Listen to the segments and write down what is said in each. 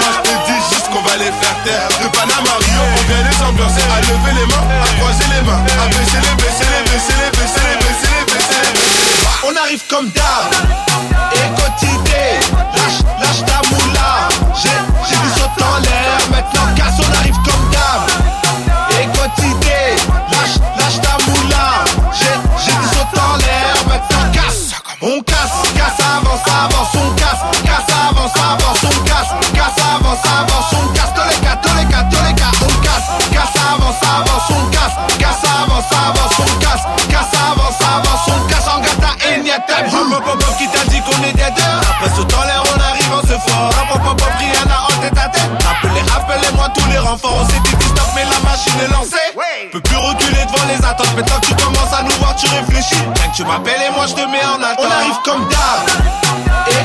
moi je te dis juste qu'on va les faire taire. De Panama Rio, on vient les ambiancer, à lever les mains, à croiser les mains, à baisser les, baisser les, baisser les, baisser les, baisser les, baisser les, baisser. On arrive comme d'hab. Et Lâche, lâche ta moula. J'ai, j'ai du saut en l'air. Maintenant casse, on arrive comme d'hab. Et Lâche, lâche ta moula. J'ai, j'ai du saut en l'air. Maintenant casse. On casse, casse, avance, avance On casse, casse, avance, avance On casse, casse, avance, avance On casse tous les cas On casse, casse, avance, avance On casse, casse, avance, avance On casse, casse, avance, avance On casse, on gâte ta énième Hop hop hop hop qui t'a dit qu'on était deux. Après ce temps l'air on arrive on se fort Hop hop hop hop Rihanna en tête à tête. Appelez, appelez-moi tous les renforts. On s'est dit stop mais la machine est lancée. Peux plus reculer devant les attentes. Maintenant que tu commences à nous voir tu réfléchis. Rien que tu m'appelles et moi je te mets en attente. On arrive comme d'hab. Et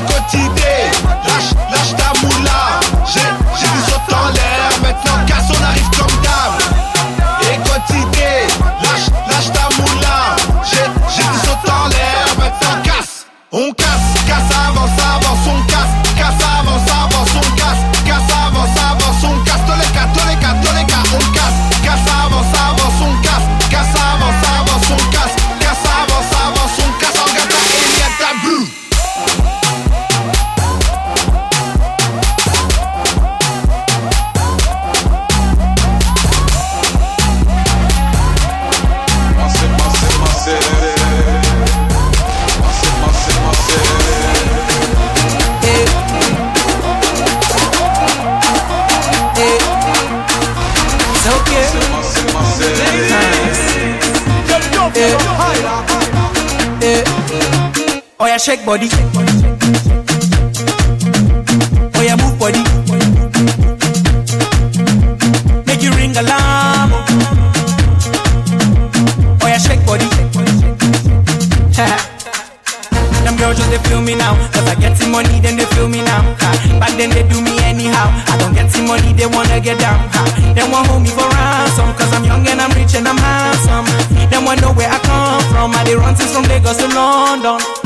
yeah, shake body. Oh yeah, move body. Make you ring alarm. Oh yeah, shake body. Them girls just they feel me now Cause I get some money then they feel me now ha. Back then they do me anyhow I don't get some money they wanna get down ha. They want hold me for ransom Cause I'm young and I'm rich and I'm handsome They want know where I come from I they run since from Lagos to London.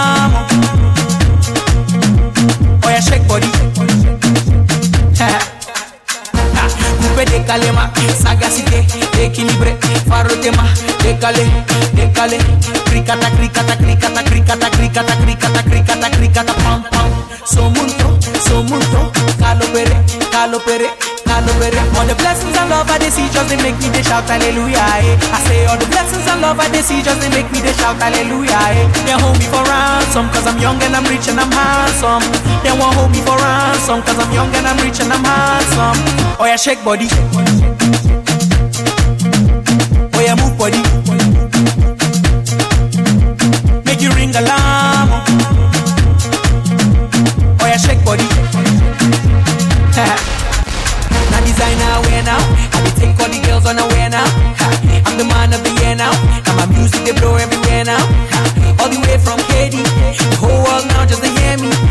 décalé décalé Cricata cricata cricata cricata cricata cricata cricata cricata pam pam. Somunto somunto Calo pere calo pere calo All the blessings and love I they see just they make me they shout hallelujah eh. I say all the blessings and love I they see just they make me they shout hallelujah eh. They hold me for ransom cause I'm young and I'm rich and I'm handsome. They won't hold me for ransom cause I'm young and I'm rich and I'm handsome. Oh yeah shake body. Oh yeah move body Oh yeah shake body. Designer wear now. I be take all the girls on a wear now? I'm the man of the year now. Now my music they blow everywhere now. All the way from Katy. The whole world now just to hear me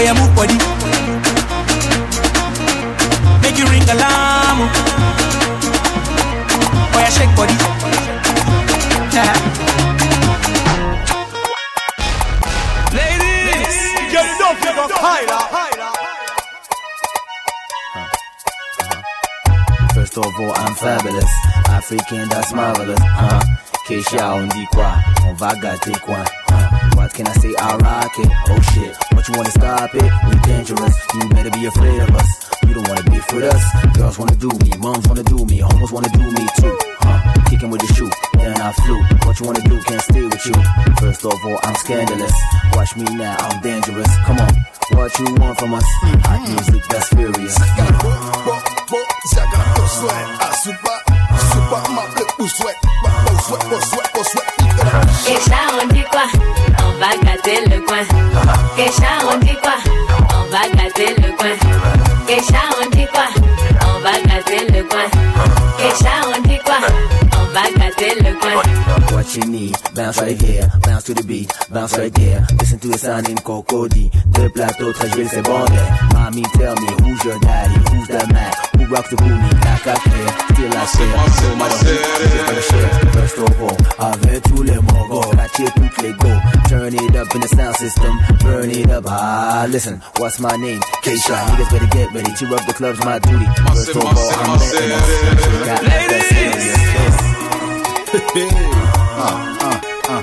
for your move body. African, that's marvelous. Huh? Keisha, on dit quoi? On va gâter quoi? Uh, what can I say? I rock it. Oh shit. What you wanna stop it? We dangerous. You better be afraid of us. You don't wanna beef with us. Girls wanna do me. Moms wanna do me. Homos wanna do me too. Huh? Kicking with the shoe. Then I flew. What you wanna do? Can't stay with you. First of all, I'm scandalous. Watch me now. I'm dangerous. Come on. What you want from us? Hot music that's furious. On dit quoi? On va gâter le coin. On dit quoi? On va gâter le coin. On dit quoi? On va gâter le coin. On dit quoi? On va gâter le coin. What you need, bounce right here, bounce to the beat, bounce right there. Listen to the sound in Cocody. Deux plateaux, très c'est bon Mommy, tell me, who's your daddy? rock the booty like I care Till I say Madame, c'est First of all, avec tous go. mogos Catcher and les go Turn it up in the sound system. Burn it up, ah listen What's my name? Keisha. Niggas better get ready Cheer up the club's my duty. First of all, I'm letting us Ladies! uh, uh, uh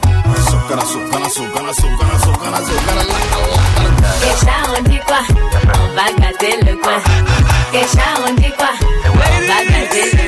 gonna le que chao, antigua. Ladies.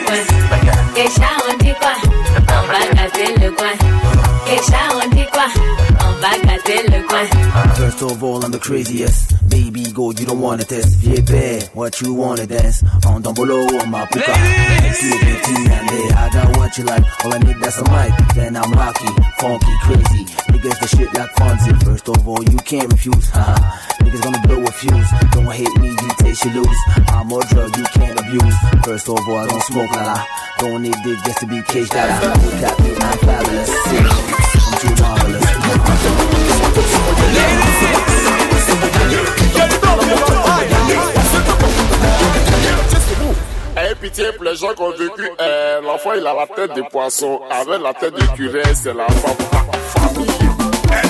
First of all, I'm the craziest. Baby, go, you don't wanna test. Yeah, bad, what you wanna dance? On down below, on my puka. A big and I got what you like. All I need, that's a mic. Then I'm rocky, funky, crazy. Niggas, the shit like Fonzie. First of all, you can't refuse. Haha. Niggas gonna blow a fuse. Don't hate me, you taste you lose. I'm a drug you can't abuse. First of all, I don't smoke, la la. Don't need dick just to be caged out. Look at me, I'm fabulous. I'm too marvelous. Pitié pour les gens qui ont vécu. Euh, L'enfant, il a la tête de poisson. Avec la tête de curé, c'est la femme. Famille. El.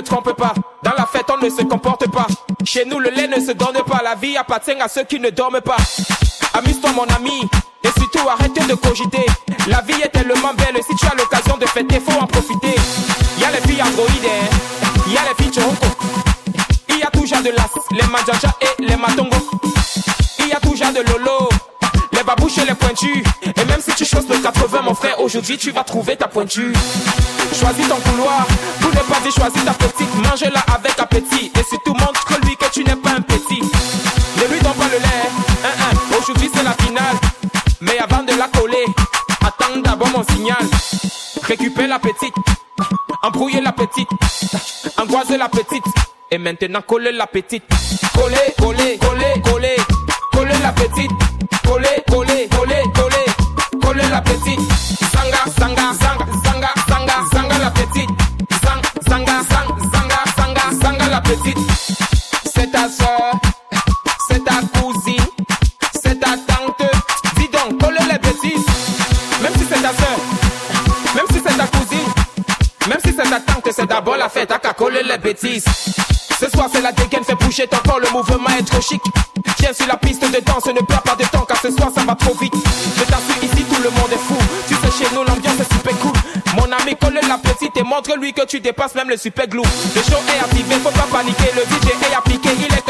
te trompe pas, dans la fête on ne se comporte pas. Chez nous le lait ne se donne pas, la vie appartient à ceux qui ne dorment pas. Amuse-toi mon ami, et surtout arrête de cogiter. La vie est tellement belle, si tu as l'occasion de fêter, faut en profiter. Y a les filles androïdes, hein. y a les filles choco. Y a toujours de l'as, les manjaja et les matongo. Il y a toujours de lolo, les babouches et les pointus. Et même si tu choses le 80, mon frère, aujourd'hui tu vas trouver ta pointure. Choisis ton couloir, pour ne pas dire choisis ta petite. Mange-la avec appétit. Et surtout montre-lui que tu n'es pas un petit. Ne lui donne pas le lait, aujourd'hui c'est la finale. Mais avant de la coller, attends d'abord mon signal. Récupère la petite, embrouiller la petite, angoiser la petite. Et maintenant coller la petite. Coller, coller, coller, coller, coller la petite. Coller, coller, coller, coller, coller la petite. Zanga, zanga, zanga, zanga, zanga, zanga la petite. Zang, zanga, zang, zanga, zanga, zanga la petite. C'est ta soeur, même si c'est d'abord la fête, à qu'à coller les bêtises. Ce soir c'est la dégaine, fais bouger ton corps, le mouvement est trop chic. Viens sur la piste de danse, ne perds pas de temps car ce soir ça va trop vite. Je t'assure ici tout le monde est fou. Tu sais chez nous l'ambiance est super cool. Mon ami colle la petite et montre-lui que tu dépasses même le super glue. Le show est activé, faut pas paniquer, le DJ est appliqué, il est.